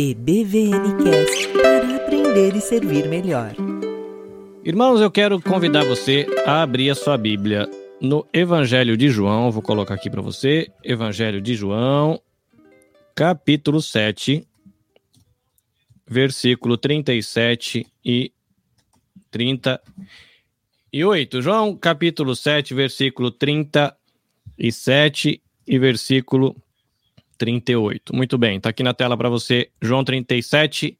EBVNcast para aprender e servir melhor. Irmãos, eu quero convidar você a abrir a sua Bíblia no Evangelho de João. Vou colocar aqui para você. Evangelho de João, capítulo 7, versículo 37 e 38. João, capítulo 7, versículo 37 e versículo 38. Muito bem, está aqui na tela para você, João 37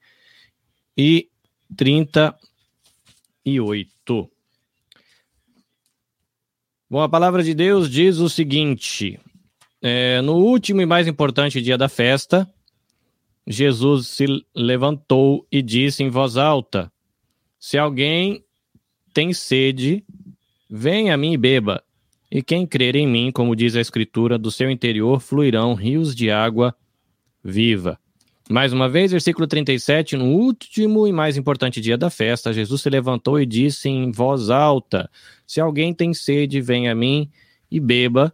e 38. Bom, a palavra de Deus diz o seguinte: é, no último e mais importante dia da festa, Jesus se levantou e disse em voz alta: Se alguém tem sede, venha a mim e beba. E quem crer em mim, como diz a Escritura, do seu interior fluirão rios de água viva. Mais uma vez, versículo 37, no último e mais importante dia da festa, Jesus se levantou e disse em voz alta: Se alguém tem sede, venha a mim e beba.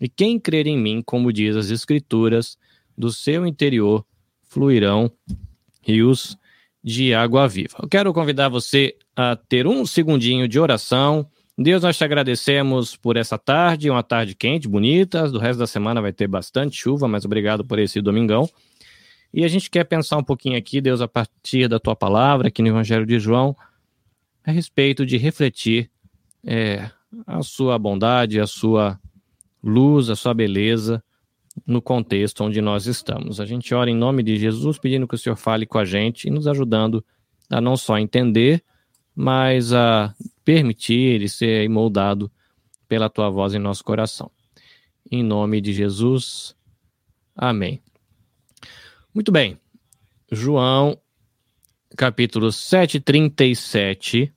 E quem crer em mim, como diz as Escrituras, do seu interior fluirão rios de água viva. Eu quero convidar você a ter um segundinho de oração Deus, nós te agradecemos por essa tarde, uma tarde quente, bonita. Do resto da semana vai ter bastante chuva, mas obrigado por esse domingão. E a gente quer pensar um pouquinho aqui, Deus, a partir da tua palavra, aqui no Evangelho de João, a respeito de refletir é, a sua bondade, a sua luz, a sua beleza no contexto onde nós estamos. A gente ora em nome de Jesus, pedindo que o Senhor fale com a gente e nos ajudando a não só entender, mas a permitir e ser moldado pela tua voz em nosso coração. Em nome de Jesus. Amém. Muito bem. João, capítulo 737.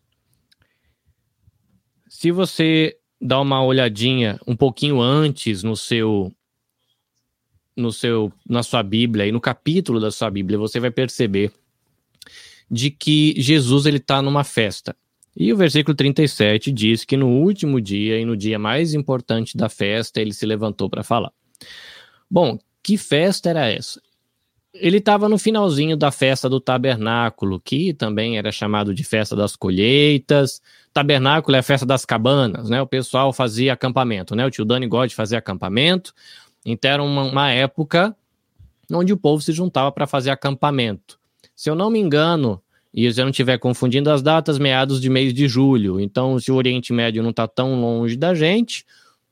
Se você dá uma olhadinha um pouquinho antes no seu no seu na sua Bíblia e no capítulo da sua Bíblia, você vai perceber de que Jesus ele está numa festa. E o versículo 37 diz que no último dia e no dia mais importante da festa, ele se levantou para falar. Bom, que festa era essa? Ele estava no finalzinho da festa do tabernáculo, que também era chamado de festa das colheitas. Tabernáculo é a festa das cabanas, né? O pessoal fazia acampamento, né? O tio Dani gosta de fazer acampamento. Então era uma, uma época onde o povo se juntava para fazer acampamento. Se eu não me engano, e se eu não estiver confundindo as datas, meados de mês de julho. Então, se o Oriente Médio não está tão longe da gente,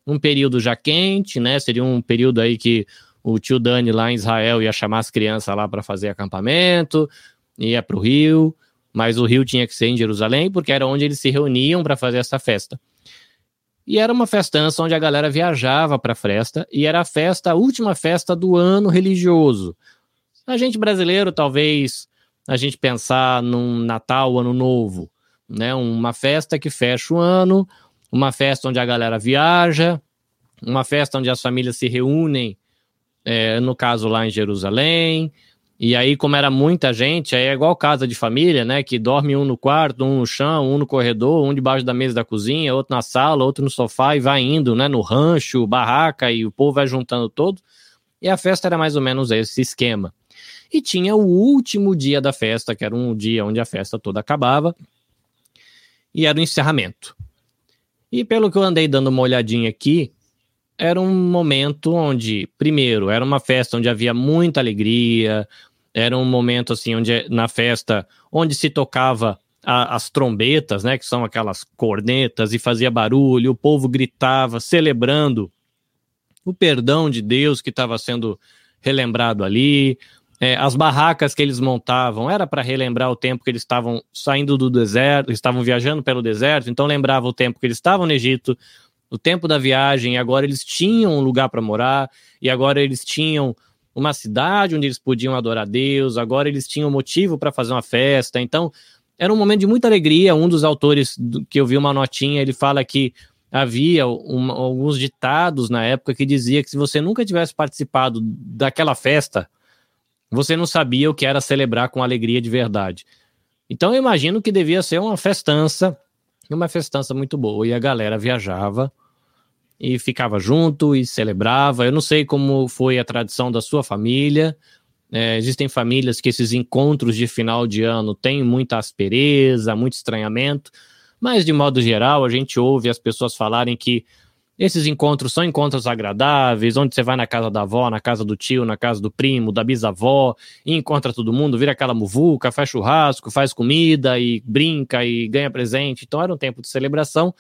um período já quente, né? Seria um período aí que o tio Dani lá em Israel ia chamar as crianças lá para fazer acampamento, ia para o rio, mas o rio tinha que ser em Jerusalém, porque era onde eles se reuniam para fazer essa festa. E era uma festança onde a galera viajava para a festa, e era a festa, a última festa do ano religioso. A gente brasileiro talvez a gente pensar num Natal, Ano Novo, né? Uma festa que fecha o ano, uma festa onde a galera viaja, uma festa onde as famílias se reúnem, é, no caso lá em Jerusalém. E aí, como era muita gente, aí é igual casa de família, né? Que dorme um no quarto, um no chão, um no corredor, um debaixo da mesa da cozinha, outro na sala, outro no sofá e vai indo, né? No rancho, barraca e o povo vai juntando todo. E a festa era mais ou menos esse esquema. E tinha o último dia da festa, que era um dia onde a festa toda acabava, e era o encerramento. E pelo que eu andei dando uma olhadinha aqui, era um momento onde, primeiro, era uma festa onde havia muita alegria, era um momento assim onde na festa onde se tocava a, as trombetas, né, que são aquelas cornetas e fazia barulho, o povo gritava celebrando o perdão de Deus que estava sendo relembrado ali, é, as barracas que eles montavam era para relembrar o tempo que eles estavam saindo do deserto, estavam viajando pelo deserto, então lembrava o tempo que eles estavam no Egito, o tempo da viagem, e agora eles tinham um lugar para morar, e agora eles tinham uma cidade onde eles podiam adorar Deus, agora eles tinham motivo para fazer uma festa. Então, era um momento de muita alegria. Um dos autores do, que eu vi uma notinha, ele fala que havia um, alguns ditados na época que dizia que se você nunca tivesse participado daquela festa, você não sabia o que era celebrar com alegria de verdade. Então eu imagino que devia ser uma festança, uma festança muito boa. E a galera viajava e ficava junto e celebrava. Eu não sei como foi a tradição da sua família, É, existem famílias que esses encontros de final de ano têm muita aspereza, muito estranhamento, mas de modo geral a gente ouve as pessoas falarem que esses encontros são encontros agradáveis, onde você vai na casa da avó, na casa do tio, na casa do primo, da bisavó, e encontra todo mundo, vira aquela muvuca, faz churrasco, faz comida e brinca e ganha presente. Então era um tempo de celebração.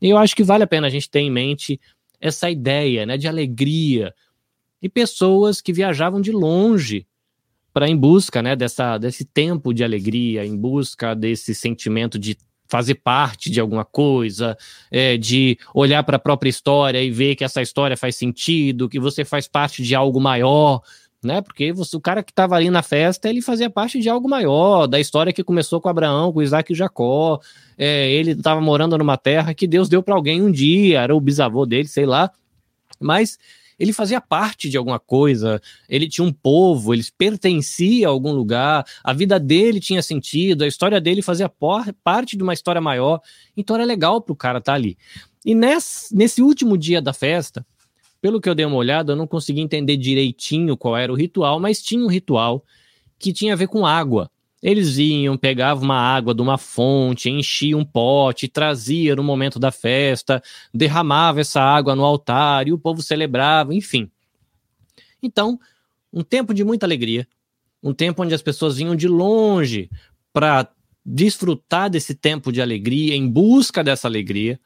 E eu acho que vale a pena a gente ter em mente essa ideia, né, de alegria e pessoas que viajavam de longe para em busca, né, dessa desse tempo de alegria, em busca desse sentimento de fazer parte de alguma coisa, é, de olhar para a própria história e ver que essa história faz sentido, que você faz parte de algo maior, né? Porque você, o cara que estava ali na festa, ele fazia parte de algo maior, da história que começou com Abraão, com Isaac e Jacó. É, ele estava morando numa terra que Deus deu para alguém um dia, era o bisavô dele, sei lá. Mas ele fazia parte de alguma coisa, ele tinha um povo, ele pertencia a algum lugar, a vida dele tinha sentido, a história dele fazia parte de uma história maior, então era legal para o cara estar tá ali. E nesse, nesse último dia da festa, pelo que eu dei uma olhada, eu não consegui entender direitinho qual era o ritual, mas tinha um ritual que tinha a ver com água. Eles iam, pegavam uma água de uma fonte, enchiam um pote, trazia no momento da festa, derramava essa água no altar e o povo celebrava, enfim. Então, um tempo de muita alegria, um tempo onde as pessoas vinham de longe para desfrutar desse tempo de alegria, em busca dessa alegria,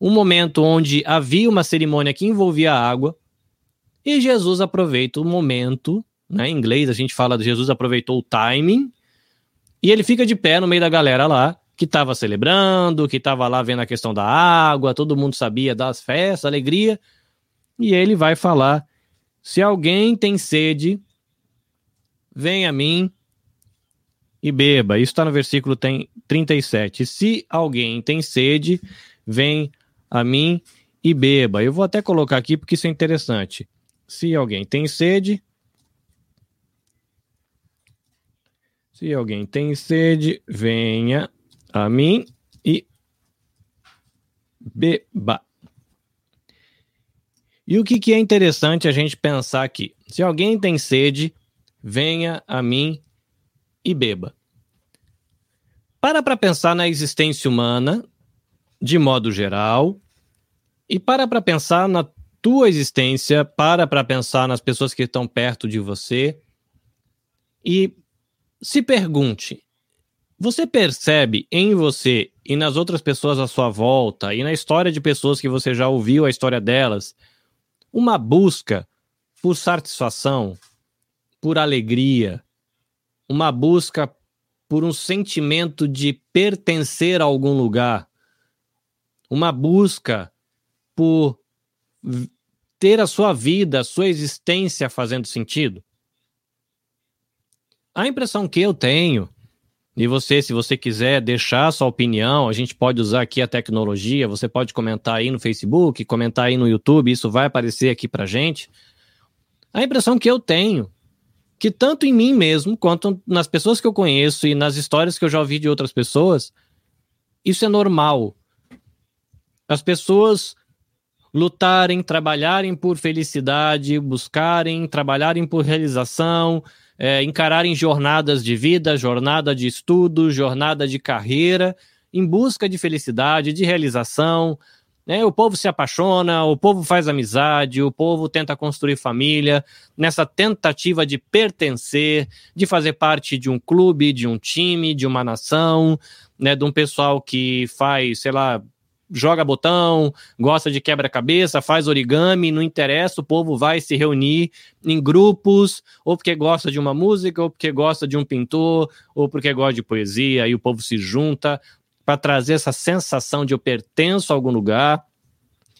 um momento onde havia uma cerimônia que envolvia água, e Jesus aproveita o momento, né, em inglês a gente fala de Jesus aproveitou o timing, e ele fica de pé no meio da galera lá, que estava celebrando, que estava lá vendo a questão da água, todo mundo sabia das festas, alegria. E ele vai falar: se alguém tem sede, vem a mim e beba. Isso está no versículo 37. Se alguém tem sede, vem a mim e beba. Eu vou até colocar aqui porque isso é interessante. Se alguém tem sede, Se alguém tem sede, venha a mim e beba. E o que, que é interessante a gente pensar aqui? Se alguém tem sede, venha a mim e beba. Para para pensar na existência humana, de modo geral, e para para pensar na tua existência, para para pensar nas pessoas que estão perto de você, e se pergunte: você percebe em você e nas outras pessoas à sua volta e na história de pessoas que você já ouviu a história delas uma busca por satisfação, por alegria, uma busca por um sentimento de pertencer a algum lugar, uma busca por ter a sua vida, a sua existência fazendo sentido? A impressão que eu tenho, e você, se você quiser deixar sua opinião, a gente pode usar aqui a tecnologia, você pode comentar aí no Facebook, comentar aí no YouTube, isso vai aparecer aqui pra gente. A impressão que eu tenho, que tanto em mim mesmo, quanto nas pessoas que eu conheço e nas histórias que eu já ouvi de outras pessoas, isso é normal. As pessoas lutarem, trabalharem por felicidade, buscarem, trabalharem por realização, é, encararem jornadas de vida, jornada de estudo, jornada de carreira, em busca de felicidade, de realização. Né? O povo se apaixona, o povo faz amizade, o povo tenta construir família, nessa tentativa de pertencer, de fazer parte de um clube, de um time, de uma nação, né? de um pessoal que faz, sei lá, joga botão, gosta de quebra-cabeça, faz origami, não interessa, o povo vai se reunir em grupos, ou porque gosta de uma música, ou porque gosta de um pintor, ou porque gosta de poesia, e o povo se junta para trazer essa sensação de eu pertenço a algum lugar.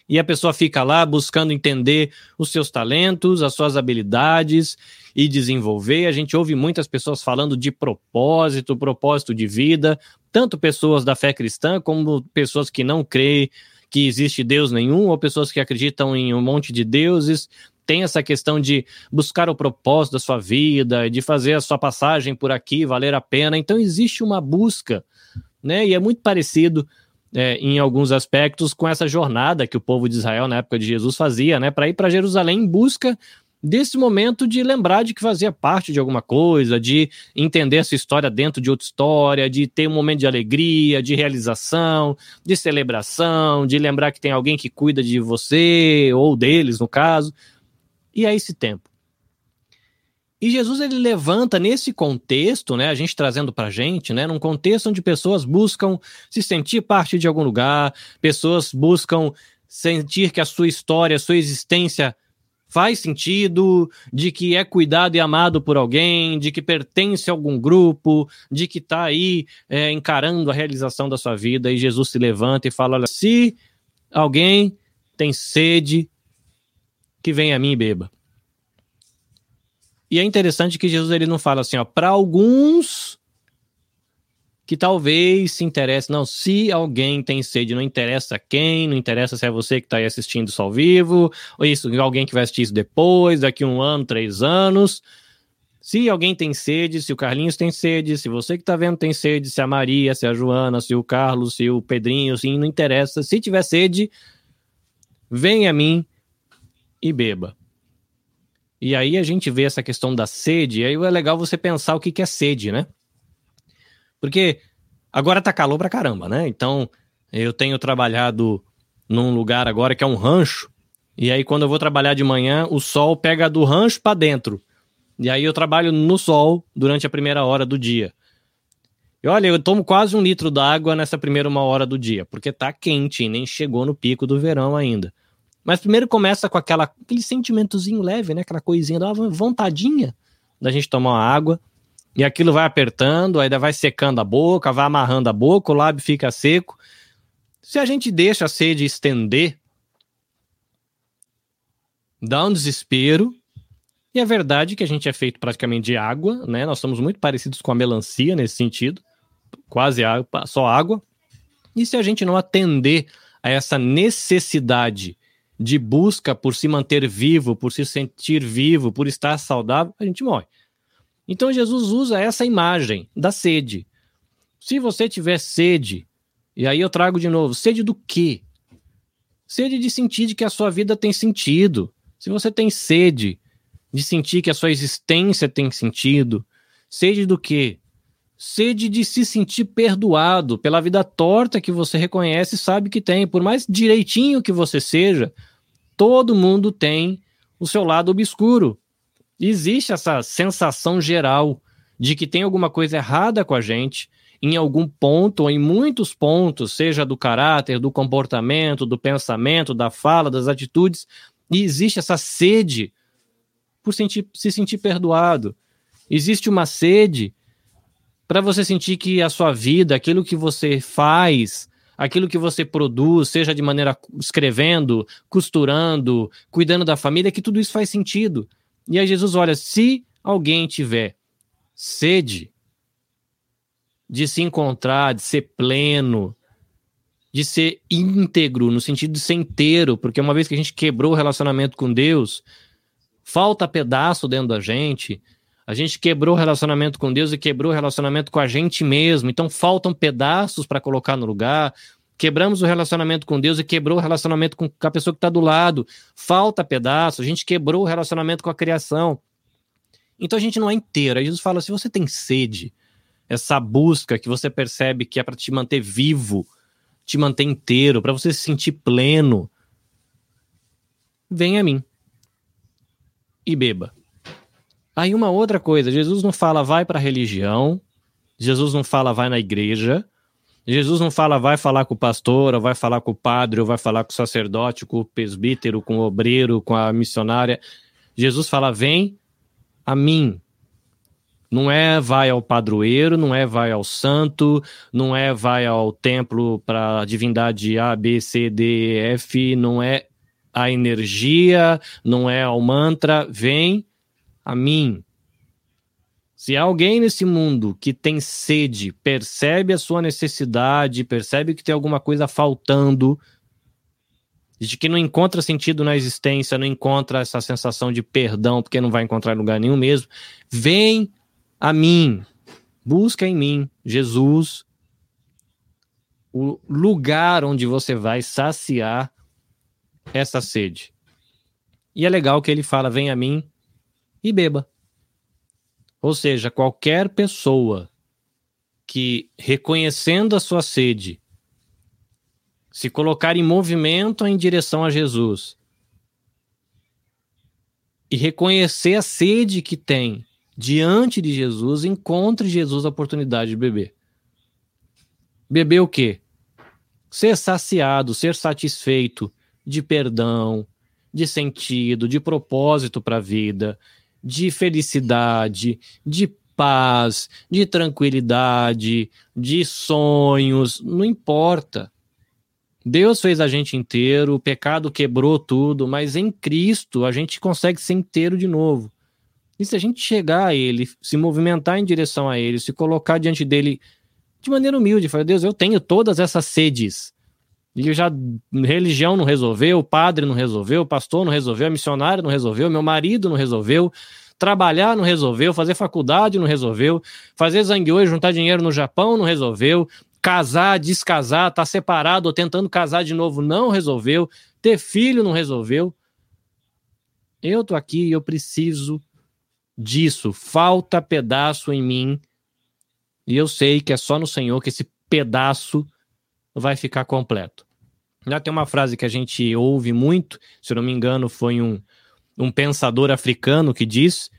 E a pessoa fica lá buscando entender os seus talentos, as suas habilidades e desenvolver. A gente ouve muitas pessoas falando de propósito, propósito de vida, tanto pessoas da fé cristã como pessoas que não creem que existe Deus nenhum, ou pessoas que acreditam em um monte de deuses. Tem essa questão de buscar o propósito da sua vida, de fazer a sua passagem por aqui valer a pena. Então existe uma busca, né? E é muito parecido é, em alguns aspectos com essa jornada que o povo de Israel na época de Jesus fazia, né? Para ir para Jerusalém em busca desse momento de lembrar de que fazia parte de alguma coisa, de entender essa história dentro de outra história, de ter um momento de alegria, de realização, de celebração, de lembrar que tem alguém que cuida de você, ou deles, no caso. E é esse tempo. E Jesus ele levanta nesse contexto, né, a gente trazendo para a gente, né, num contexto onde pessoas buscam se sentir parte de algum lugar, pessoas buscam sentir que a sua história, a sua existência faz sentido, de que é cuidado e amado por alguém, de que pertence a algum grupo, de que está aí é, encarando a realização da sua vida, e Jesus se levanta e fala: olha, se alguém tem sede, que venha a mim e beba. E é interessante que Jesus ele não fala assim, ó, para alguns que talvez se interesse. Não, se alguém tem sede, não interessa quem, não interessa se é você que está aí assistindo isso ao vivo, ou isso, alguém que vai assistir isso depois, daqui um ano, três anos. Se alguém tem sede, se o Carlinhos tem sede, se você que está vendo tem sede, se a Maria, se a Joana, se o Carlos, se o Pedrinho, assim, não interessa. Se tiver sede, venha a mim e beba. E aí a gente vê essa questão da sede, e aí é legal você pensar o que, que é sede, né? Porque agora tá calor pra caramba, né? Então, eu tenho trabalhado num lugar agora que é um rancho, e aí quando eu vou trabalhar de manhã, o sol pega do rancho para dentro. E aí eu trabalho no sol durante a primeira hora do dia. E olha, eu tomo quase um litro d'água nessa primeira uma hora do dia, porque tá quente e nem chegou no pico do verão ainda. Mas primeiro começa com aquela, aquele sentimentozinho leve, né? Aquela coisinha, da vontadinha da gente tomar uma água. E aquilo vai apertando, aí vai secando a boca, vai amarrando a boca, o lábio fica seco. Se a gente deixa a sede estender, dá um desespero. E é verdade que a gente é feito praticamente de água, né? Nós somos muito parecidos com a melancia nesse sentido, quase água, só água. E se a gente não atender a essa necessidade de busca por se manter vivo, por se sentir vivo, por estar saudável, a gente morre. Então Jesus usa essa imagem da sede. Se você tiver sede, e aí eu trago de novo, sede do quê? Sede de sentir que a sua vida tem sentido. Se você tem sede de sentir que a sua existência tem sentido, sede do quê? Sede de se sentir perdoado pela vida torta que você reconhece e sabe que tem. Por mais direitinho que você seja, todo mundo tem o seu lado obscuro existe essa sensação geral de que tem alguma coisa errada com a gente em algum ponto ou em muitos pontos, seja do caráter, do comportamento, do pensamento, da fala, das atitudes, e existe essa sede por sentir, se sentir perdoado. Existe uma sede para você sentir que a sua vida, aquilo que você faz, aquilo que você produz, seja de maneira escrevendo, costurando, cuidando da família, que tudo isso faz sentido. E aí Jesus olha, se alguém tiver sede de se encontrar, de ser pleno, de ser íntegro, no sentido de ser inteiro, porque uma vez que a gente quebrou o relacionamento com Deus, falta pedaço dentro da gente, a gente quebrou o relacionamento com Deus e quebrou o relacionamento com a gente mesmo, então faltam pedaços para colocar no lugar, quebramos o relacionamento com Deus e quebrou o relacionamento com a pessoa que está do lado. Falta pedaço, a gente quebrou o relacionamento com a criação. Então a gente não é inteiro. Aí Jesus fala: se você tem sede, essa busca que você percebe que é para te manter vivo, te manter inteiro, para você se sentir pleno, vem a mim e beba. Aí uma outra coisa, Jesus não fala vai para a religião, Jesus não fala vai na igreja, Jesus não fala, vai falar com o pastor, ou vai falar com o padre, ou vai falar com o sacerdote, com o presbítero, com o obreiro, com a missionária. Jesus fala, vem a mim. Não é vai ao padroeiro, não é vai ao santo, não é vai ao templo para a divindade A, B, C, D, F, não é a energia, não é ao mantra, vem a mim. Se alguém nesse mundo que tem sede percebe a sua necessidade, percebe que tem alguma coisa faltando, de que não encontra sentido na existência, não encontra essa sensação de perdão, porque não vai encontrar lugar nenhum mesmo, vem a mim, busca em mim, Jesus, o lugar onde você vai saciar essa sede. E é legal que ele fala: vem a mim e beba. Ou seja, qualquer pessoa que, reconhecendo a sua sede, se colocar em movimento em direção a Jesus e reconhecer a sede que tem diante de Jesus, encontre Jesus a oportunidade de beber. Beber o quê? Ser saciado, ser satisfeito de perdão, de sentido, de propósito para a vida, de felicidade, de paz, de tranquilidade, de sonhos, não importa. Deus fez a gente inteiro, o pecado quebrou tudo, mas em Cristo a gente consegue ser inteiro de novo. E se a gente chegar a Ele, se movimentar em direção a Ele, se colocar diante dele de maneira humilde, falar, Deus, eu tenho todas essas sedes. E já religião não resolveu, padre não resolveu, pastor não resolveu, a missionária não resolveu, meu marido não resolveu, trabalhar não resolveu, fazer faculdade não resolveu, fazer zangueô e juntar dinheiro no Japão não resolveu, casar, descasar, tá separado ou tentando casar de novo não resolveu, ter filho não resolveu. Eu tô aqui e eu preciso disso. Falta pedaço em mim. E eu sei que é só no Senhor que esse pedaço vai ficar completo. Já tem uma frase que a gente ouve muito, se eu não me engano, foi um, um pensador africano que diz,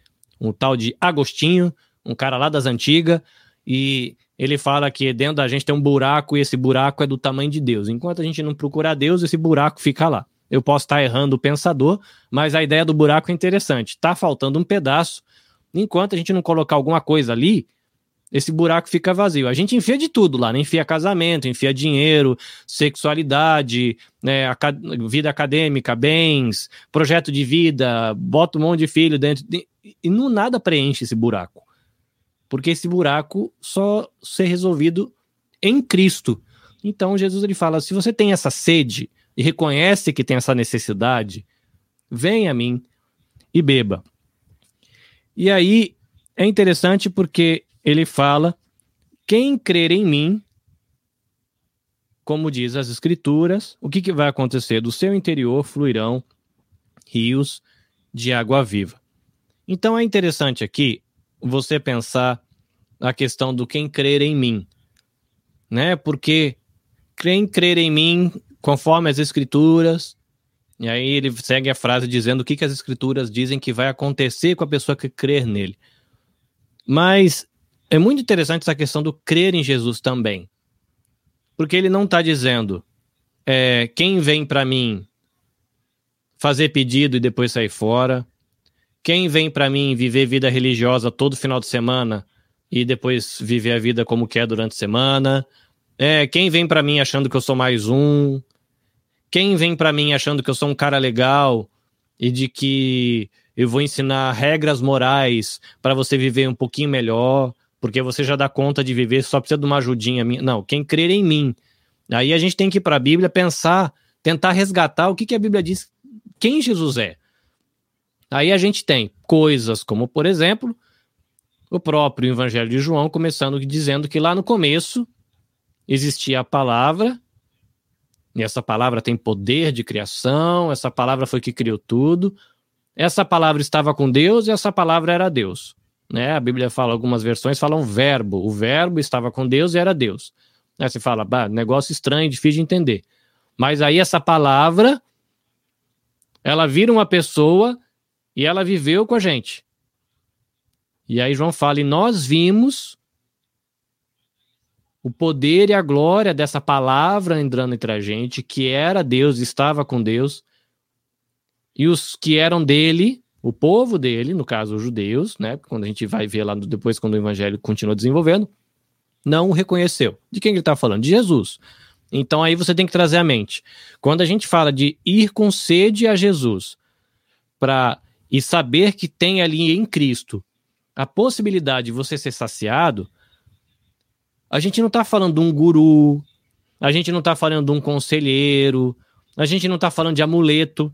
um tal de Agostinho, um cara lá das antigas, e ele fala que dentro da gente tem um buraco e esse buraco é do tamanho de Deus. Enquanto a gente não procurar Deus, esse buraco fica lá. Eu posso estar errando o pensador, mas a ideia do buraco é interessante. Tá faltando um pedaço. Enquanto a gente não colocar alguma coisa ali, esse buraco fica vazio. A gente enfia de tudo lá, né? Enfia casamento, enfia dinheiro, sexualidade, né? vida acadêmica, bens, projeto de vida, bota um monte de filho dentro. De... E não nada preenche esse buraco porque esse buraco só ser resolvido em Cristo. Então Jesus ele fala: se você tem essa sede e reconhece que tem essa necessidade, venha a mim e beba. E aí é interessante porque ele fala: quem crer em mim, como diz as Escrituras, o que, que vai acontecer? Do seu interior fluirão rios de água viva. Então é interessante aqui você pensar a questão do quem crer em mim, né? Porque quem crer em mim, conforme as escrituras, e aí ele segue a frase dizendo o que, que as escrituras dizem que vai acontecer com a pessoa que crer nele. Mas é muito interessante essa questão do crer em Jesus também. Porque ele não está dizendo é, quem vem para mim fazer pedido e depois sair fora, quem vem para mim viver vida religiosa todo final de semana e depois viver a vida como quer durante a semana. É, quem vem para mim achando que eu sou mais um? Quem vem para mim achando que eu sou um cara legal e de que eu vou ensinar regras morais para você viver um pouquinho melhor, porque você já dá conta de viver, só precisa de uma ajudinha minha. Não, quem crer em mim. Aí a gente tem que ir para a Bíblia pensar, tentar resgatar o que, que a Bíblia diz, quem Jesus é. Aí a gente tem coisas como, por exemplo, o próprio Evangelho de João, começando dizendo que lá no começo existia a palavra, e essa palavra tem poder de criação, essa palavra foi que criou tudo. Essa palavra estava com Deus e essa palavra era Deus. Né? A Bíblia fala, algumas versões falam verbo. O verbo estava com Deus e era Deus. Aí você fala, bah, negócio estranho, difícil de entender. Mas aí essa palavra, ela vira uma pessoa e ela viveu com a gente. E aí João fala: e nós vimos o poder e a glória dessa palavra entrando entre a gente, que era Deus, estava com Deus, e os que eram dele, o povo dele, no caso os judeus, né? Quando a gente vai ver lá depois, quando o evangelho continua desenvolvendo, não o reconheceu. De quem ele está falando? De Jesus. Então aí você tem que trazer a mente. Quando a gente fala de ir com sede a Jesus, para e saber que tem ali em Cristo a possibilidade de você ser saciado, a gente não está falando de um guru, a gente não está falando de um conselheiro, a gente não está falando de amuleto,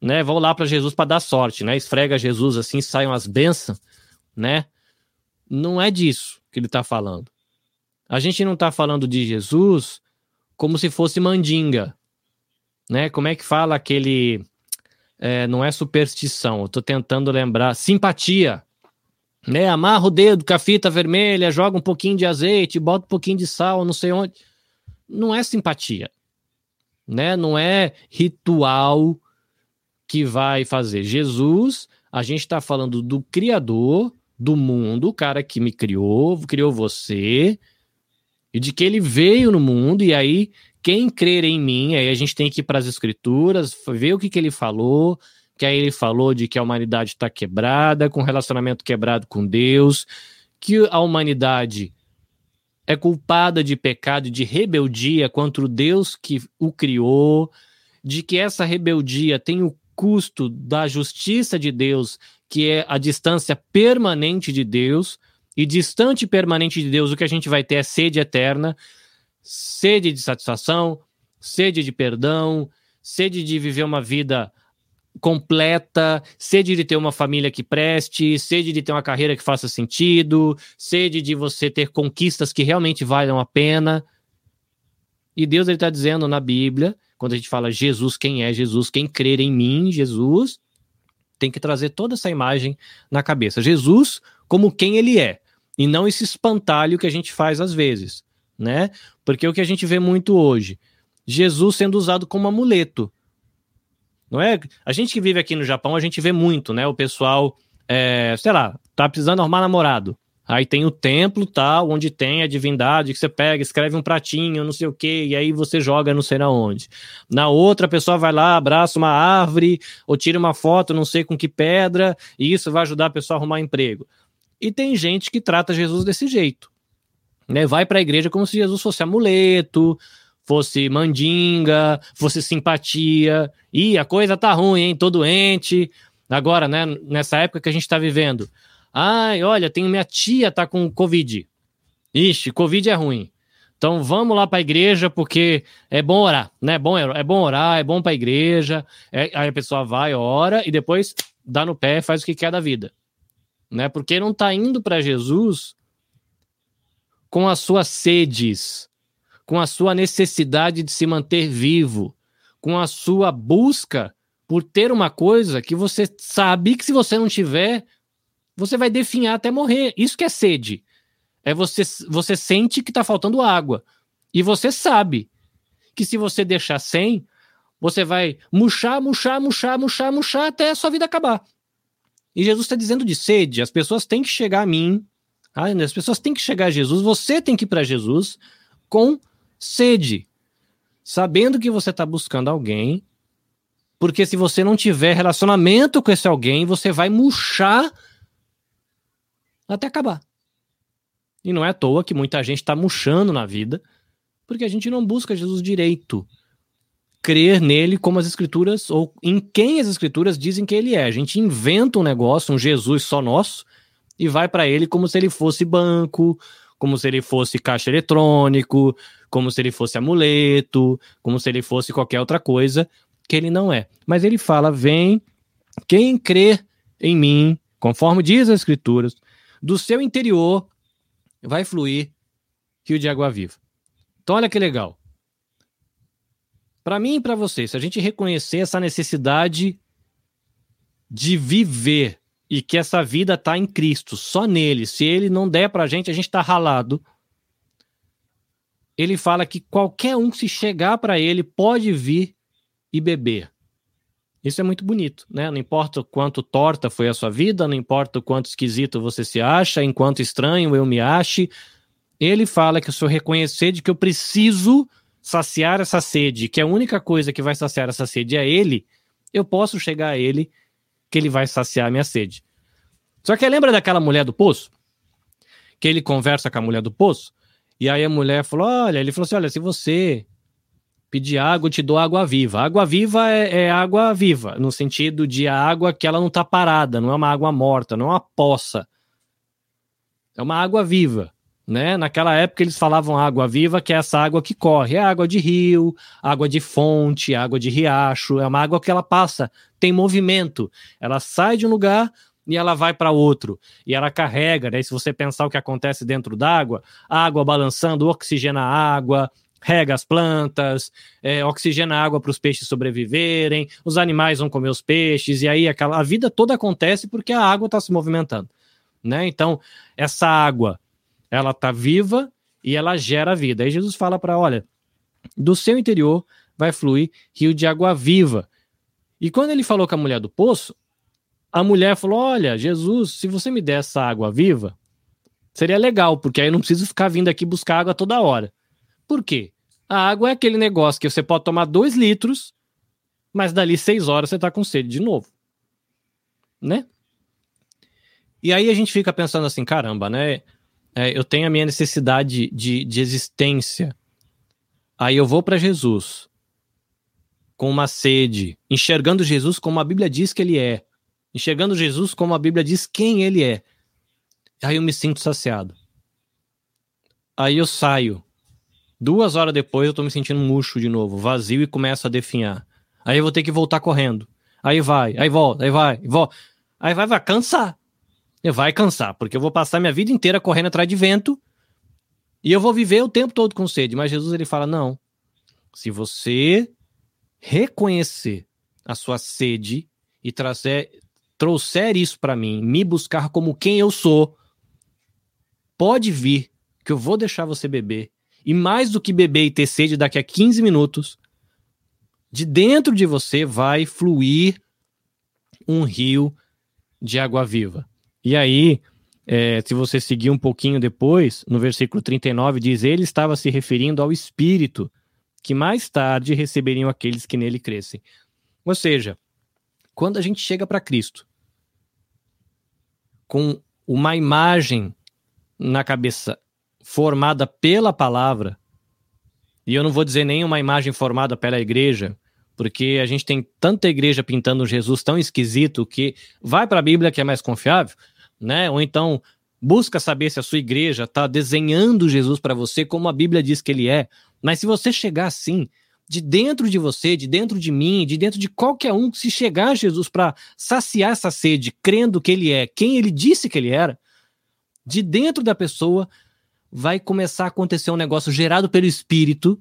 né? Vão lá para Jesus para dar sorte, né? Esfrega Jesus assim, saiam as bênçãos, né? Não é disso que ele está falando. A gente não está falando de Jesus como se fosse mandinga, né? Como é que fala aquele é, não é superstição. Eu tentando lembrar. Simpatia. Né? Amarra o dedo com a fita vermelha, joga um pouquinho de azeite, bota um pouquinho de sal, não sei onde. Não é simpatia. Né? Não é ritual que vai fazer. Jesus, a gente está falando do Criador do mundo, o cara que me criou, criou você, e de que ele veio no mundo, e aí quem crer em mim, aí a gente tem que ir para as escrituras, ver o que, que ele falou, que aí ele falou de que a humanidade está quebrada, com relacionamento quebrado com Deus, que a humanidade é culpada de pecado, de rebeldia contra o Deus que o criou, de que essa rebeldia tem o custo da justiça de Deus, que é a distância permanente de Deus, e distante permanente de Deus, o que a gente vai ter é sede eterna, sede de satisfação, sede de perdão, sede de viver uma vida completa, sede de ter uma família que preste, sede de ter uma carreira que faça sentido, sede de você ter conquistas que realmente valham a pena. E Deus está dizendo na Bíblia quando a gente fala Jesus, quem é Jesus? Quem crer em mim, Jesus, tem que trazer toda essa imagem na cabeça. Jesus como quem ele é, e não esse espantalho que a gente faz às vezes, né? Porque o que a gente vê muito hoje, Jesus sendo usado como amuleto. Não é? A gente que vive aqui no Japão, a gente vê muito, né? O pessoal, é, sei lá, tá precisando arrumar namorado. Aí tem o templo tal, onde tem a divindade que você pega, escreve um pratinho, não sei o que, e aí você joga não sei aonde. Na outra, a pessoa vai lá, abraça uma árvore, ou tira uma foto, não sei com que pedra, e isso vai ajudar a pessoa a arrumar emprego. E tem gente que trata Jesus desse jeito. Né? Vai para a igreja como se Jesus fosse amuleto, fosse mandinga, fosse simpatia. E a coisa tá ruim, hein? Tô doente. Agora, né, nessa época que a gente está vivendo, Ai, olha, tem minha tia tá com Covid. Ixi, Covid é ruim. Então vamos lá para a igreja porque é bom orar, né? É bom, é bom orar, é bom para a igreja. É, aí a pessoa vai, ora e depois dá no pé, faz o que quer da vida, né? Porque não está indo para Jesus com as suas sedes, com a sua necessidade de se manter vivo, com a sua busca por ter uma coisa que você sabe que se você não tiver, você vai definhar até morrer. Isso que é sede. É você, você sente que está faltando água. E você sabe que se você deixar sem, você vai murchar, murchar, murchar, murchar, murchar até a sua vida acabar. E Jesus está dizendo de sede. As pessoas têm que chegar a mim. As pessoas têm que chegar a Jesus. Você tem que ir para Jesus com sede. Sabendo que você está buscando alguém. Porque se você não tiver relacionamento com esse alguém, você vai murchar até acabar. E não é à toa que muita gente está murchando na vida, porque a gente não busca Jesus direito. Crer nele como as escrituras, ou em quem as escrituras dizem que ele é. A gente inventa um negócio, um Jesus só nosso, e vai para ele como se ele fosse banco, como se ele fosse caixa eletrônico, como se ele fosse amuleto, como se ele fosse qualquer outra coisa que ele não é. Mas ele fala: vem, quem crer em mim, conforme diz as escrituras, do seu interior vai fluir rio de água viva. Então, olha que legal. Para mim e para você, se a gente reconhecer essa necessidade de viver e que essa vida está em Cristo, só nele, se ele não der para a gente, a gente está ralado. Ele fala que qualquer um, se chegar para ele, pode vir e beber. Isso é muito bonito, né? Não importa o quanto torta foi a sua vida, não importa o quanto esquisito você se acha, enquanto estranho eu me ache. Ele fala que se eu reconhecer de que eu preciso saciar essa sede, que a única coisa que vai saciar essa sede é ele, eu posso chegar a ele que ele vai saciar a minha sede. Só que lembra daquela mulher do poço? Que ele conversa com a mulher do poço? E aí a mulher falou: Olha, ele falou assim: Olha, se você pedir água, eu te dou água viva. Água viva é, é, água viva, no sentido de a água que ela não está parada, não é uma água morta, não é uma poça. É uma água viva. Né? Naquela época eles falavam água viva, que é essa água que corre, é água de rio, água de fonte, água de riacho, é uma água que ela passa, tem movimento. Ela sai de um lugar e ela vai para outro. E ela carrega, né? Se você pensar o que acontece dentro d'água, água balançando, oxigena a água, rega as plantas, é, oxigena a água para os peixes sobreviverem, os animais vão comer os peixes, e aí aquela, a vida toda acontece porque a água está se movimentando. Né? Então, essa água, ela está viva e ela gera vida. Aí Jesus fala para, olha, do seu interior vai fluir rio de água viva. E quando ele falou com a mulher do poço, a mulher falou: Olha, Jesus, se você me der essa água viva, seria legal, porque aí eu não preciso ficar vindo aqui buscar água toda hora. Por quê? A água é aquele negócio que você pode tomar dois litros, mas dali seis horas você tá com sede de novo. Né? E aí a gente fica pensando assim: caramba, né? É, eu tenho a minha necessidade de, de existência. Aí eu vou para Jesus com uma sede, enxergando Jesus como a Bíblia diz que ele é, enxergando Jesus como a Bíblia diz quem ele é. Aí eu me sinto saciado. Aí eu saio. Duas horas depois eu tô me sentindo murcho de novo, vazio e começo a definhar. Aí eu vou ter que voltar correndo. Aí vai, aí volta, aí vai, volta. Aí vai, vai cansar. Vai cansar, porque eu vou passar minha vida inteira correndo atrás de vento e eu vou viver o tempo todo com sede. Mas Jesus ele fala: não. Se você reconhecer a sua sede e trazer, trouxer isso para mim, me buscar como quem eu sou, pode vir que eu vou deixar você beber. E mais do que beber e ter sede daqui a 15 minutos, de dentro de você vai fluir um rio de água viva. E aí, é, se você seguir um pouquinho depois, no versículo 39, diz: Ele estava se referindo ao Espírito que mais tarde receberiam aqueles que nele crescem. Ou seja, quando a gente chega para Cristo com uma imagem na cabeça formada pela palavra, e eu não vou dizer nem uma imagem formada pela igreja, porque a gente tem tanta igreja pintando Jesus tão esquisito que vai para a Bíblia que é mais confiável, né? Ou então busca saber se a sua igreja está desenhando Jesus para você como a Bíblia diz que ele é, mas se você chegar assim, de dentro de você, de dentro de mim, de dentro de qualquer um, se chegar a Jesus para saciar essa sede, crendo que ele é quem ele disse que ele era, de dentro da pessoa vai começar a acontecer um negócio gerado pelo Espírito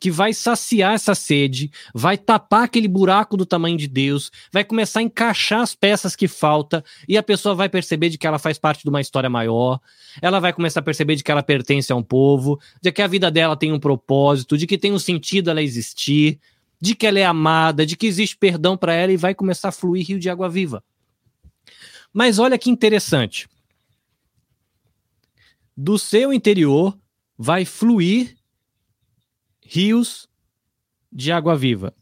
que vai saciar essa sede, vai tapar aquele buraco do tamanho de Deus, vai começar a encaixar as peças que falta e a pessoa vai perceber de que ela faz parte de uma história maior. Ela vai começar a perceber de que ela pertence a um povo, de que a vida dela tem um propósito, de que tem um sentido ela existir, de que ela é amada, de que existe perdão para ela e vai começar a fluir rio de água viva. Mas olha que interessante. Do seu interior vai fluir rios de água viva.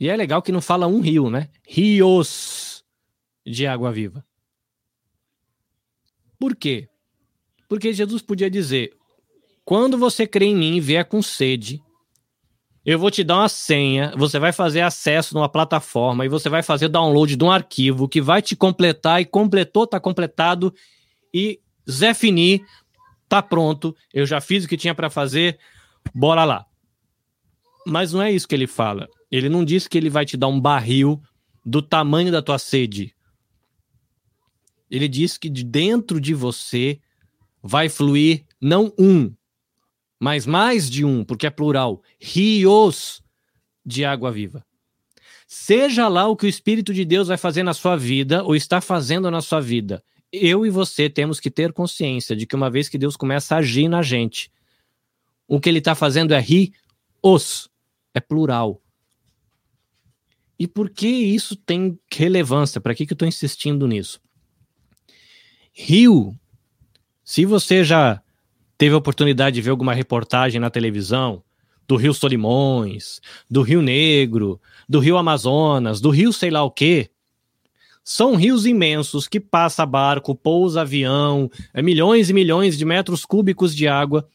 E é legal que não fala um rio, né? Rios de água viva. Por quê? Porque Jesus podia dizer: quando você crê em mim e vier com sede, eu vou te dar uma senha, você vai fazer acesso numa plataforma e você vai fazer download de um arquivo que vai te completar e completou, tá completado e Zé Fini tá pronto, eu já fiz o que tinha para fazer, bora lá. Mas não é isso que ele fala. Ele não diz que ele vai te dar um barril do tamanho da tua sede. Ele diz que de dentro de você vai fluir não um, mas mais de um, porque é plural, rios de água viva. Seja lá o que o Espírito de Deus vai fazer na sua vida ou está fazendo na sua vida, eu e você temos que ter consciência de que uma vez que Deus começa a agir na gente, o que ele está fazendo é rir-os é plural. E por que isso tem relevância? Para que, que eu estou insistindo nisso? Rio, se você já teve a oportunidade de ver alguma reportagem na televisão do Rio Solimões, do Rio Negro, do Rio Amazonas, do Rio sei lá o quê, são rios imensos que passa barco, pousa avião, é milhões e milhões de metros cúbicos de água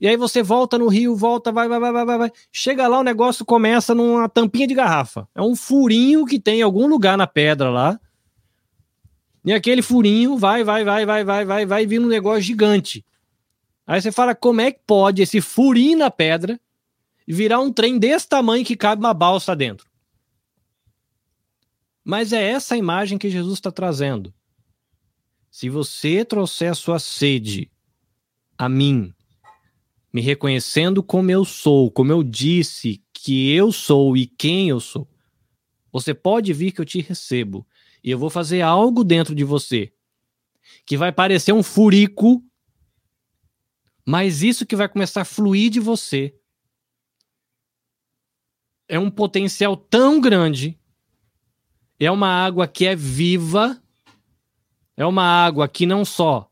e aí você volta no rio, volta, vai, vai, vai, vai, vai. Chega lá, o negócio começa numa tampinha de garrafa. É um furinho que tem em algum lugar na pedra lá. E aquele furinho vai, vai, vai, vai, vai, vai, vai vir um negócio gigante. Aí você fala, como é que pode esse furinho na pedra virar um trem desse tamanho que cabe uma balsa dentro? Mas é essa imagem que Jesus está trazendo. Se você trouxer a sua sede a mim, me reconhecendo como eu sou, como eu disse que eu sou e quem eu sou, você pode vir que eu te recebo e eu vou fazer algo dentro de você que vai parecer um furico, mas isso que vai começar a fluir de você é um potencial tão grande, é uma água que é viva, é uma água que não só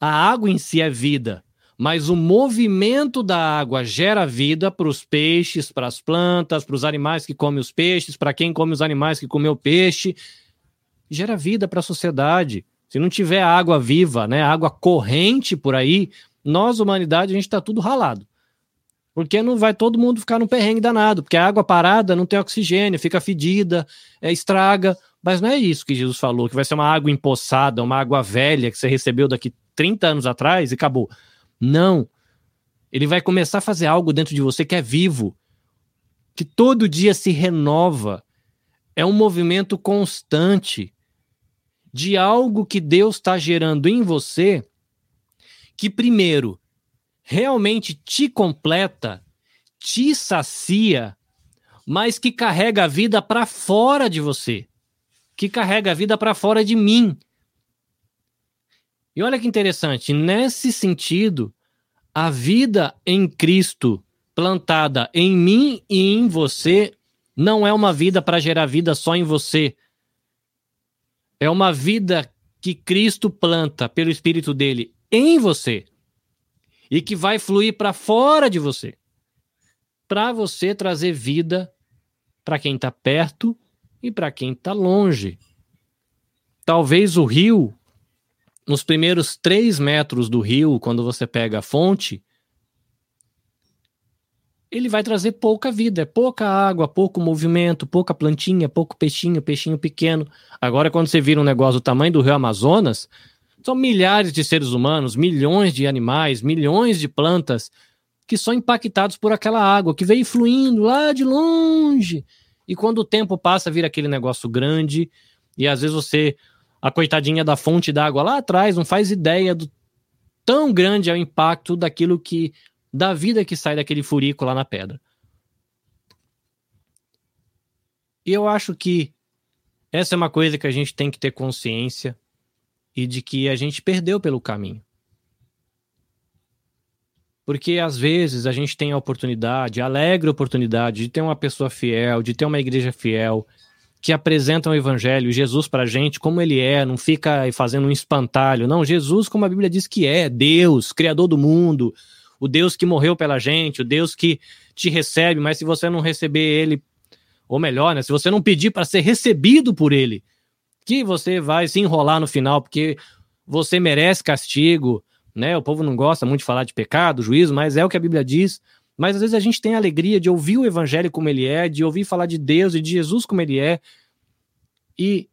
a água em si é vida, mas o movimento da água gera vida para os peixes, para as plantas, para os animais que comem os peixes, para quem come os animais que comeu peixe. Gera vida para a sociedade. Se não tiver água viva, né, água corrente por aí, nós, humanidade, a gente está tudo ralado. Porque não vai todo mundo ficar no perrengue danado, porque a água parada não tem oxigênio, fica fedida, é, estraga. Mas não é isso que Jesus falou, que vai ser uma água empoçada, uma água velha que você recebeu daqui 30 anos atrás e acabou. Não. Ele vai começar a fazer algo dentro de você que é vivo, que todo dia se renova. É um movimento constante de algo que Deus está gerando em você, que primeiro realmente te completa, te sacia, mas que carrega a vida para fora de você, que carrega a vida para fora de mim, e olha que interessante, nesse sentido, a vida em Cristo plantada em mim e em você não é uma vida para gerar vida só em você. É uma vida que Cristo planta pelo Espírito dele em você e que vai fluir para fora de você, para você trazer vida para quem está perto e para quem está longe. Talvez o rio nos primeiros três metros do rio, quando você pega a fonte, ele vai trazer pouca vida, é pouca água, pouco movimento, pouca plantinha, pouco peixinho, peixinho pequeno. Agora, quando você vira um negócio do tamanho do rio Amazonas, são milhares de seres humanos, milhões de animais, milhões de plantas que são impactados por aquela água que veio fluindo lá de longe. E quando o tempo passa, vira aquele negócio grande, e às vezes você a coitadinha da fonte d'água lá atrás não faz ideia do tão grande é o impacto daquilo que da vida que sai daquele furico lá na pedra. E eu acho que essa é uma coisa que a gente tem que ter consciência e de que a gente perdeu pelo caminho. Porque às vezes a gente tem a oportunidade, a alegre oportunidade de ter uma pessoa fiel, de ter uma igreja fiel, que apresentam o evangelho, Jesus para a gente como ele é, não fica fazendo um espantalho. Não, Jesus, como a Bíblia diz que é, Deus, Criador do mundo, o Deus que morreu pela gente, o Deus que te recebe, mas se você não receber ele, ou melhor, né, se você não pedir para ser recebido por ele, que você vai se enrolar no final, porque você merece castigo, né? O povo não gosta muito de falar de pecado, juízo, mas é o que a Bíblia diz. Mas às vezes a gente tem a alegria de ouvir o evangelho como ele é, de ouvir falar de Deus e de Jesus como ele é. E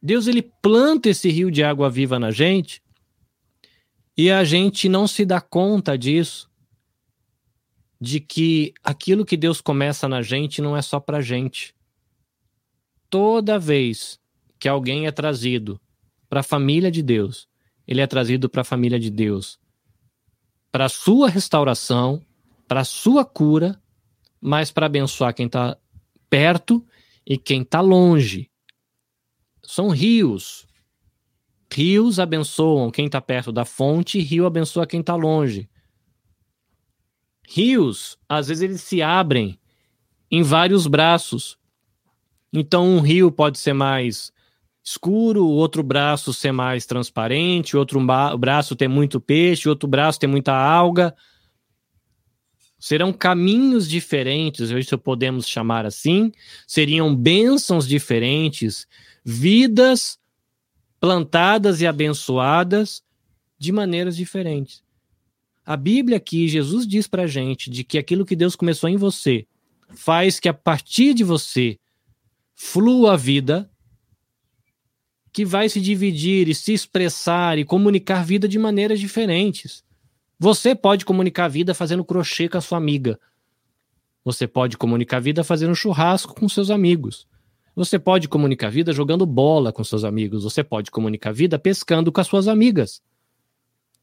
Deus ele planta esse rio de água viva na gente e a gente não se dá conta disso, de que aquilo que Deus começa na gente não é só pra gente. Toda vez que alguém é trazido para a família de Deus, ele é trazido para a família de Deus, para a sua restauração, para a sua cura, mas para abençoar quem está perto e quem está longe. São rios. Rios abençoam quem está perto da fonte, rio abençoa quem está longe. Rios, às vezes, eles se abrem em vários braços. Então, um rio pode ser mais escuro, outro braço ser mais transparente, outro braço ter muito peixe, outro braço ter muita alga. Serão caminhos diferentes, se podemos chamar assim, seriam bênçãos diferentes, vidas plantadas e abençoadas de maneiras diferentes. A Bíblia aqui, Jesus diz para gente de que aquilo que Deus começou em você faz que a partir de você flua a vida que vai se dividir e se expressar e comunicar vida de maneiras diferentes. Você pode comunicar vida fazendo crochê com a sua amiga. Você pode comunicar vida fazendo churrasco com seus amigos. Você pode comunicar vida jogando bola com seus amigos. Você pode comunicar vida pescando com as suas amigas.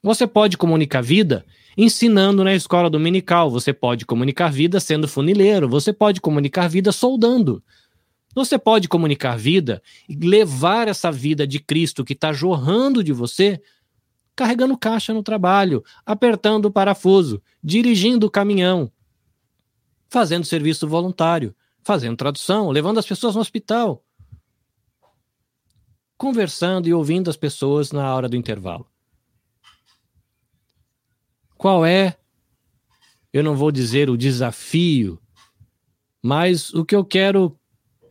Você pode comunicar vida ensinando na escola dominical, você pode comunicar vida sendo funileiro, você pode comunicar vida soldando. Você pode comunicar vida e levar essa vida de Cristo que está jorrando de você, carregando caixa no trabalho, apertando o parafuso, dirigindo o caminhão, fazendo serviço voluntário, fazendo tradução, levando as pessoas no hospital, conversando e ouvindo as pessoas na hora do intervalo. Qual é, eu não vou dizer o desafio, mas o que eu quero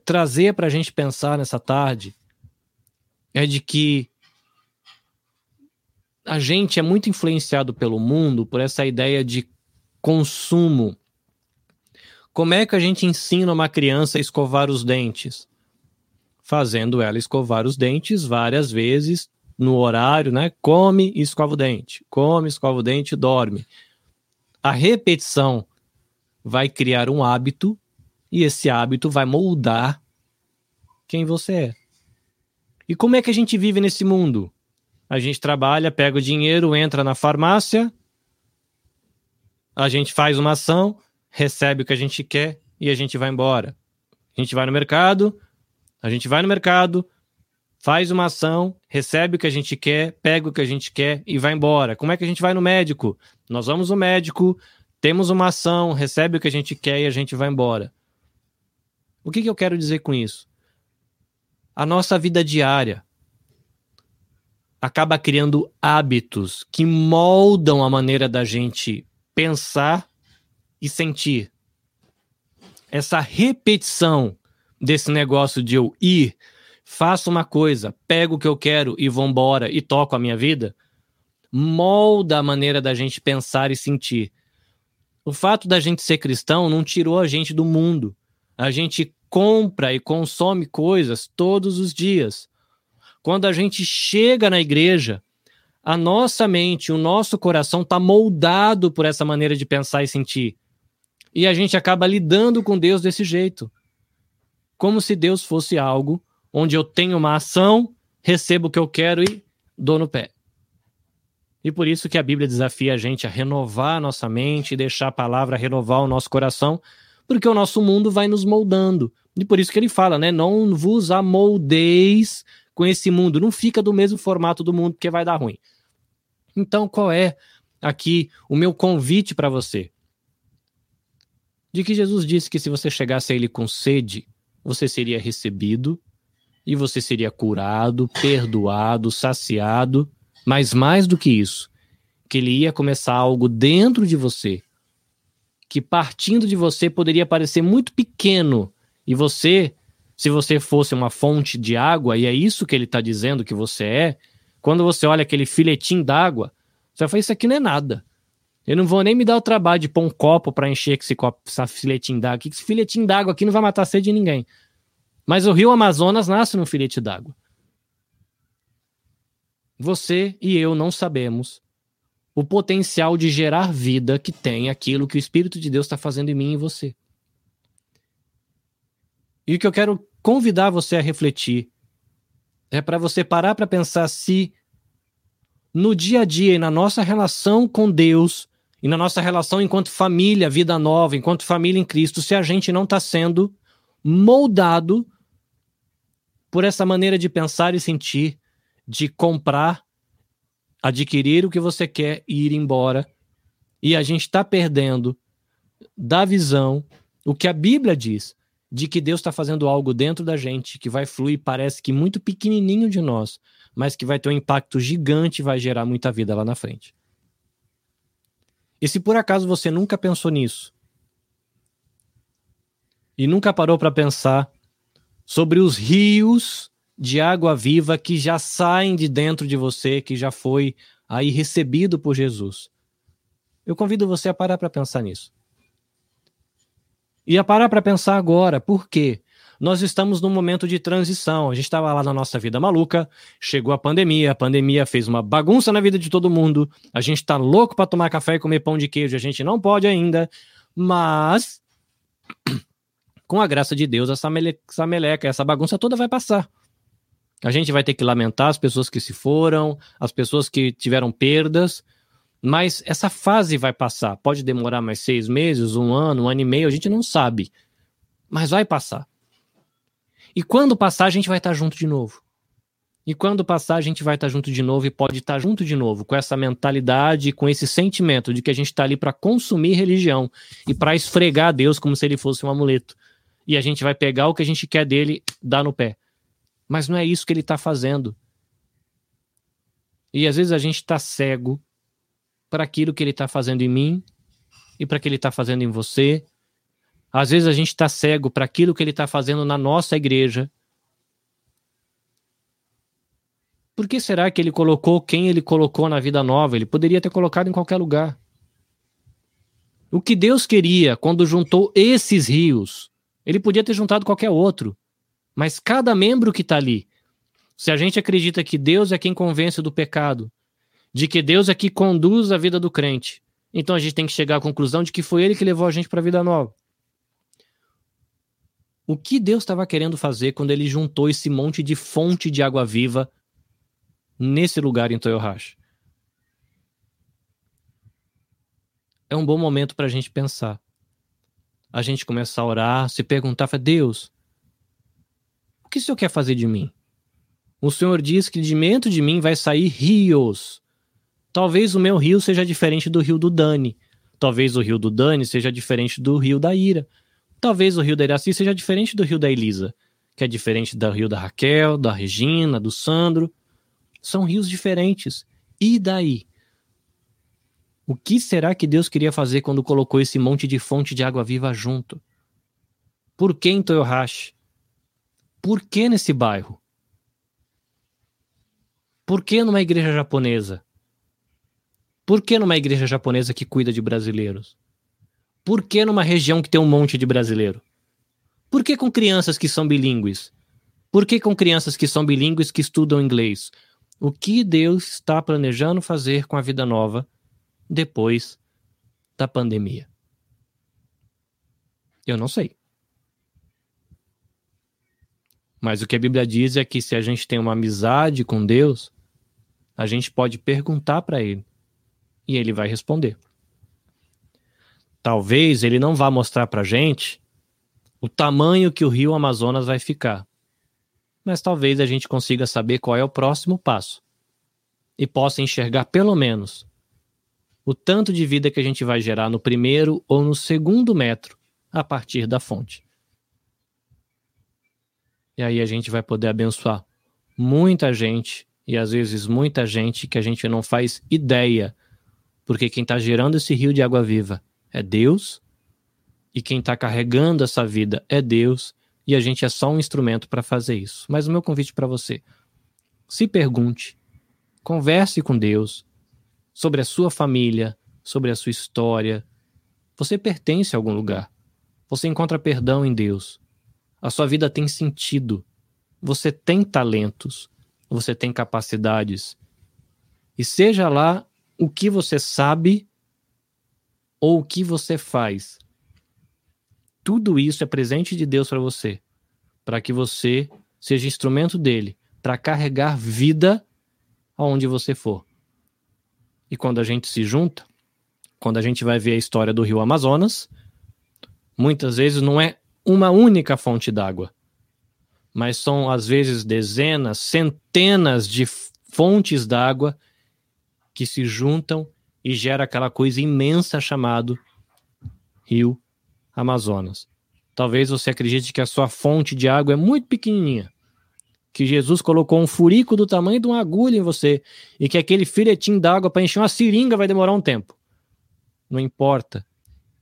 trazer para a gente pensar nessa tarde é de que a gente é muito influenciado pelo mundo por essa ideia de consumo. Como é que a gente ensina uma criança a escovar os dentes? fazendo ela escovar os dentes várias vezes no horário, né? Come e escova o dente, come, escova o dente e dorme. A repetição vai criar um hábito e esse hábito vai moldar quem você é. E como é que a gente vive nesse mundo? A gente trabalha, pega o dinheiro, entra na farmácia, a gente faz uma ação, recebe o que a gente quer e a gente vai embora. A gente vai no mercado, a gente vai no mercado, faz uma ação, recebe o que a gente quer, pega o que a gente quer e vai embora. Como é que a gente vai no médico? Nós vamos no médico, temos uma ação, recebe o que a gente quer e a gente vai embora. O que, que eu quero dizer com isso? A nossa vida diária acaba criando hábitos que moldam a maneira da gente pensar e sentir. Essa repetição desse negócio de eu ir, faço uma coisa, pego o que eu quero e vou embora e toco a minha vida, molda a maneira da gente pensar e sentir. O fato da gente ser cristão não tirou a gente do mundo. A gente compra e consome coisas todos os dias. Quando a gente chega na igreja, a nossa mente, o nosso coração está moldado por essa maneira de pensar e sentir. E a gente acaba lidando com Deus desse jeito como se Deus fosse algo onde eu tenho uma ação, recebo o que eu quero e dou no pé. E por isso que a Bíblia desafia a gente a renovar a nossa mente deixar a palavra renovar o nosso coração, porque o nosso mundo vai nos moldando. E por isso que ele fala, né? Não vos amoldeis com esse mundo, não fica do mesmo formato do mundo, porque vai dar ruim. Então, qual é aqui o meu convite para você? De que Jesus disse que se você chegasse a ele com sede, você seria recebido e você seria curado, perdoado, saciado, mas mais do que isso, que ele ia começar algo dentro de você, que partindo de você poderia parecer muito pequeno, e você, se você fosse uma fonte de água, e é isso que ele está dizendo que você é, quando você olha aquele filetinho d'água, você vai falar, isso aqui não é nada. Eu não vou nem me dar o trabalho de pôr um copo para encher esse copo, filetinho d'água. Esse filetinho d'água aqui não vai matar sede de ninguém. Mas o rio Amazonas nasce num filete d'água. Você e eu não sabemos o potencial de gerar vida que tem aquilo que o Espírito de Deus está fazendo em mim e você. E o que eu quero convidar você a refletir é para você parar para pensar se no dia a dia e na nossa relação com Deus e na nossa relação enquanto família, vida nova, enquanto família em Cristo, se a gente não está sendo moldado por essa maneira de pensar e sentir, de comprar, adquirir o que você quer e ir embora. E a gente está perdendo da visão o que a Bíblia diz de que Deus está fazendo algo dentro da gente que vai fluir, parece que muito pequenininho de nós, mas que vai ter um impacto gigante e vai gerar muita vida lá na frente. E se por acaso você nunca pensou nisso e nunca parou para pensar sobre os rios de água viva que já saem de dentro de você, que já foi aí recebido por Jesus. Eu convido você a parar para pensar nisso. E a parar para pensar agora, por quê? Nós estamos num momento de transição. A gente estava lá na nossa vida maluca, chegou a pandemia, a pandemia fez uma bagunça na vida de todo mundo. A gente está louco para tomar café e comer pão de queijo, a gente não pode ainda, mas com a graça de Deus, essa, mele, essa meleca, essa bagunça toda vai passar. A gente vai ter que lamentar as pessoas que se foram, as pessoas que tiveram perdas, mas essa fase vai passar. Pode demorar mais seis meses, um ano, um ano e meio, a gente não sabe. Mas vai passar. E quando passar, a gente vai estar junto de novo. E quando passar, a gente vai estar junto de novo e pode estar junto de novo, com essa mentalidade, com esse sentimento de que a gente está ali para consumir religião e para esfregar Deus como se ele fosse um amuleto. E a gente vai pegar o que a gente quer dele, dar no pé. Mas não é isso que ele está fazendo. E às vezes a gente está cego para aquilo que ele está fazendo em mim e para que ele está fazendo em você. Às vezes a gente está cego para aquilo que ele está fazendo na nossa igreja Por que será que ele colocou quem ele colocou na vida nova? Ele poderia ter colocado em qualquer lugar. O que Deus queria quando juntou esses rios, ele podia ter juntado qualquer outro. Mas cada membro que está ali, se a gente acredita que Deus é quem convence do pecado, de que Deus é que conduz a vida do crente, então a gente tem que chegar à conclusão de que foi ele que levou a gente para a vida nova. O que Deus estava querendo fazer quando ele juntou esse monte de fonte de água viva nesse lugar em Toyohashi. É um bom momento para a gente pensar. A gente começar a orar, se perguntar, Deus, o que o Senhor quer fazer de mim? O Senhor diz que de dentro de mim vai sair rios. Talvez o meu rio seja diferente do rio do Dani. Talvez o rio do Dani seja diferente do rio da Ira. Talvez o rio da Iraci seja diferente do rio da Elisa, que é diferente do rio da Raquel, da Regina, do Sandro. São rios diferentes. E daí? O que será que Deus queria fazer quando colocou esse monte de fonte de água viva junto? Por que Toyohashi? Por que nesse bairro? Por que numa igreja japonesa? Por que numa igreja japonesa que cuida de brasileiros? Por que numa região que tem um monte de brasileiro? Por que com crianças que são bilíngues? Por que com crianças que são bilíngues que estudam inglês? o que Deus está planejando fazer com a vida nova depois da pandemia. Eu não sei. Mas o que a Bíblia diz é que se a gente tem uma amizade com Deus, a gente pode perguntar para Ele e Ele vai responder. Talvez Ele não vá mostrar para a gente o tamanho que o rio Amazonas vai ficar mas talvez a gente consiga saber qual é o próximo passo e possa enxergar pelo menos o tanto de vida que a gente vai gerar no primeiro ou no segundo metro a partir da fonte. E aí a gente vai poder abençoar muita gente e às vezes muita gente que a gente não faz ideia, porque quem está gerando esse rio de água viva é Deus e quem está carregando essa vida é Deus e a gente é só um instrumento para fazer isso. Mas o meu convite para você: se pergunte, converse com Deus sobre a sua família, sobre a sua história. Você pertence a algum lugar. Você encontra perdão em Deus. A sua vida tem sentido. Você tem talentos. Você tem capacidades. E seja lá o que você sabe ou o que você faz, tudo isso é presente de Deus para você, para que você seja instrumento dele para carregar vida aonde você for. E quando a gente se junta, quando a gente vai ver a história do rio Amazonas, muitas vezes não é uma única fonte d'água, mas são às vezes dezenas, centenas de fontes d'água que se juntam e gera aquela coisa imensa chamado Rio Amazonas. Talvez você acredite que a sua fonte de água é muito pequenininha, que Jesus colocou um furico do tamanho de uma agulha em você e que aquele filetinho d'água para encher uma seringa vai demorar um tempo. Não importa.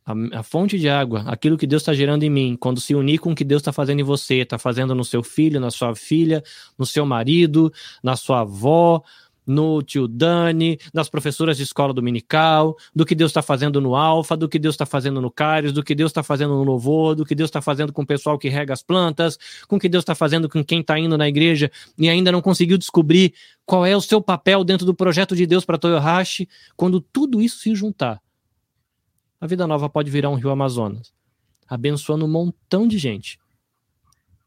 A, a fonte de água, aquilo que Deus está gerando em mim, quando se unir com o que Deus está fazendo em você, está fazendo no seu filho, na sua filha, no seu marido, na sua avó, no tio Dani, nas professoras de escola dominical, do que Deus está fazendo no Alfa, do que Deus está fazendo no Cários, do que Deus está fazendo no Louvor, do que Deus está fazendo com o pessoal que rega as plantas, com o que Deus está fazendo com quem está indo na igreja e ainda não conseguiu descobrir qual é o seu papel dentro do projeto de Deus para Toyohashi, quando tudo isso se juntar. A vida nova pode virar um rio Amazonas, abençoando um montão de gente,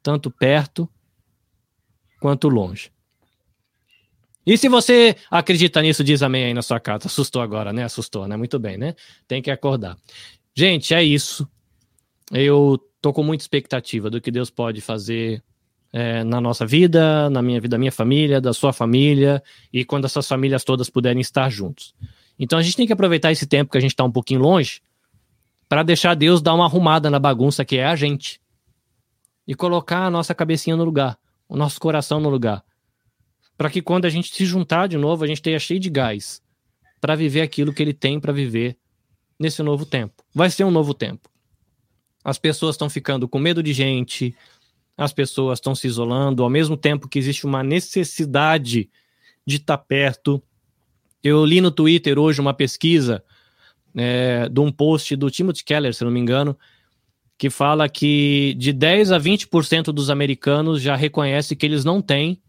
tanto perto quanto longe. E se você acredita nisso, diz amém aí na sua casa. Assustou agora, né? Assustou, né? Muito bem, né? Tem que acordar. Gente, é isso. Eu tô com muita expectativa do que Deus pode fazer é, na nossa vida, na minha vida, da minha família, da sua família, e quando essas famílias todas puderem estar juntos. Então a gente tem que aproveitar esse tempo que a gente está um pouquinho longe para deixar Deus dar uma arrumada na bagunça que é a gente e colocar a nossa cabecinha no lugar, o nosso coração no lugar, para que quando a gente se juntar de novo, a gente esteja cheio de gás para viver aquilo que ele tem para viver nesse novo tempo. Vai ser um novo tempo. As pessoas estão ficando com medo de gente, as pessoas estão se isolando, ao mesmo tempo que existe uma necessidade de estar tá perto. Eu li no Twitter hoje uma pesquisa é, de um post do Timothy Keller, se não me engano, que fala que de 10 a 20% dos americanos já reconhece que eles não têm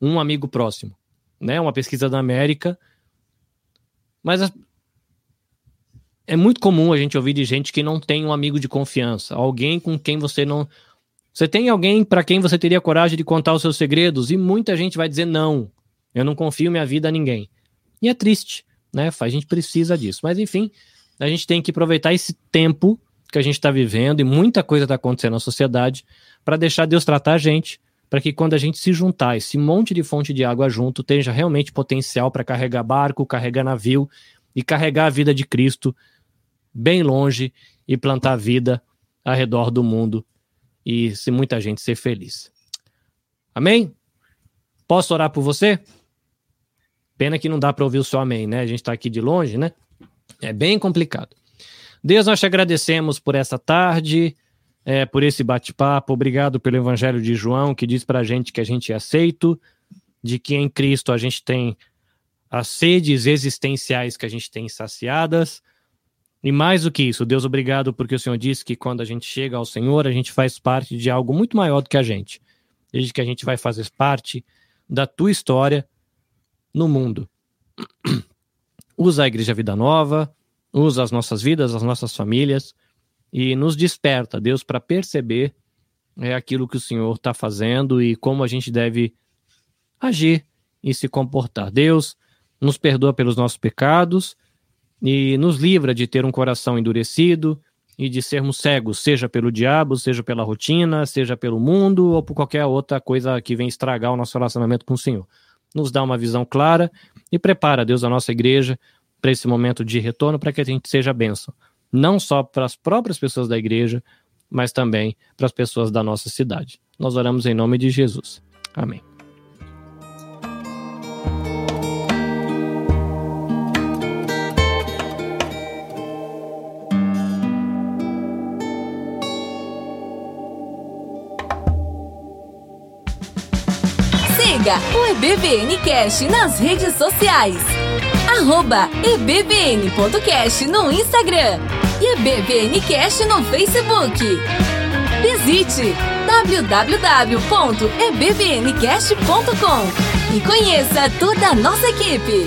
um amigo próximo. Né? Uma pesquisa da América. Mas é muito comum a gente ouvir de gente que não tem um amigo de confiança, alguém com quem você não você tem alguém para quem você teria coragem de contar os seus segredos? E muita gente vai dizer não. Eu não confio minha vida a ninguém. E é triste, né? A gente precisa disso. Mas enfim, a gente tem que aproveitar esse tempo que a gente está vivendo e muita coisa está acontecendo na sociedade para deixar Deus tratar a gente, para que quando a gente se juntar, esse monte de fonte de água junto, tenha realmente potencial para carregar barco, carregar navio e carregar a vida de Cristo bem longe e plantar vida ao redor do mundo e se muita gente ser feliz. Amém? Posso orar por você? Pena que não dá para ouvir o seu amém, né? A gente está aqui de longe, né? É bem complicado. Deus, nós te agradecemos por essa tarde, é, por esse bate-papo. Obrigado pelo Evangelho de João, que diz para a gente que a gente é aceito, de que em Cristo a gente tem as sedes existenciais que a gente tem saciadas e mais do que isso, Deus, obrigado porque o Senhor disse que quando a gente chega ao Senhor, a gente faz parte de algo muito maior do que a gente. Desde que a gente vai fazer parte da tua história no mundo. Usa a Igreja Vida Nova, usa as nossas vidas, as nossas famílias e nos desperta, Deus, para perceber é aquilo que o Senhor está fazendo e como a gente deve agir e se comportar. Deus, nos perdoa pelos nossos pecados e nos livra de ter um coração endurecido e de sermos cegos, seja pelo diabo, seja pela rotina, seja pelo mundo ou por qualquer outra coisa que vem estragar o nosso relacionamento com o Senhor. Nos dá uma visão clara e prepara, Deus, a nossa igreja para esse momento de retorno, para que a gente seja bênção, não só para as próprias pessoas da igreja, mas também para as pessoas da nossa cidade. Nós oramos em nome de Jesus. Amém. Siga o EBVNcast nas redes sociais. Arroba ebbn.cast no Instagram e EBVNcast no Facebook. Visite www.ebbncast.com e conheça toda a nossa equipe.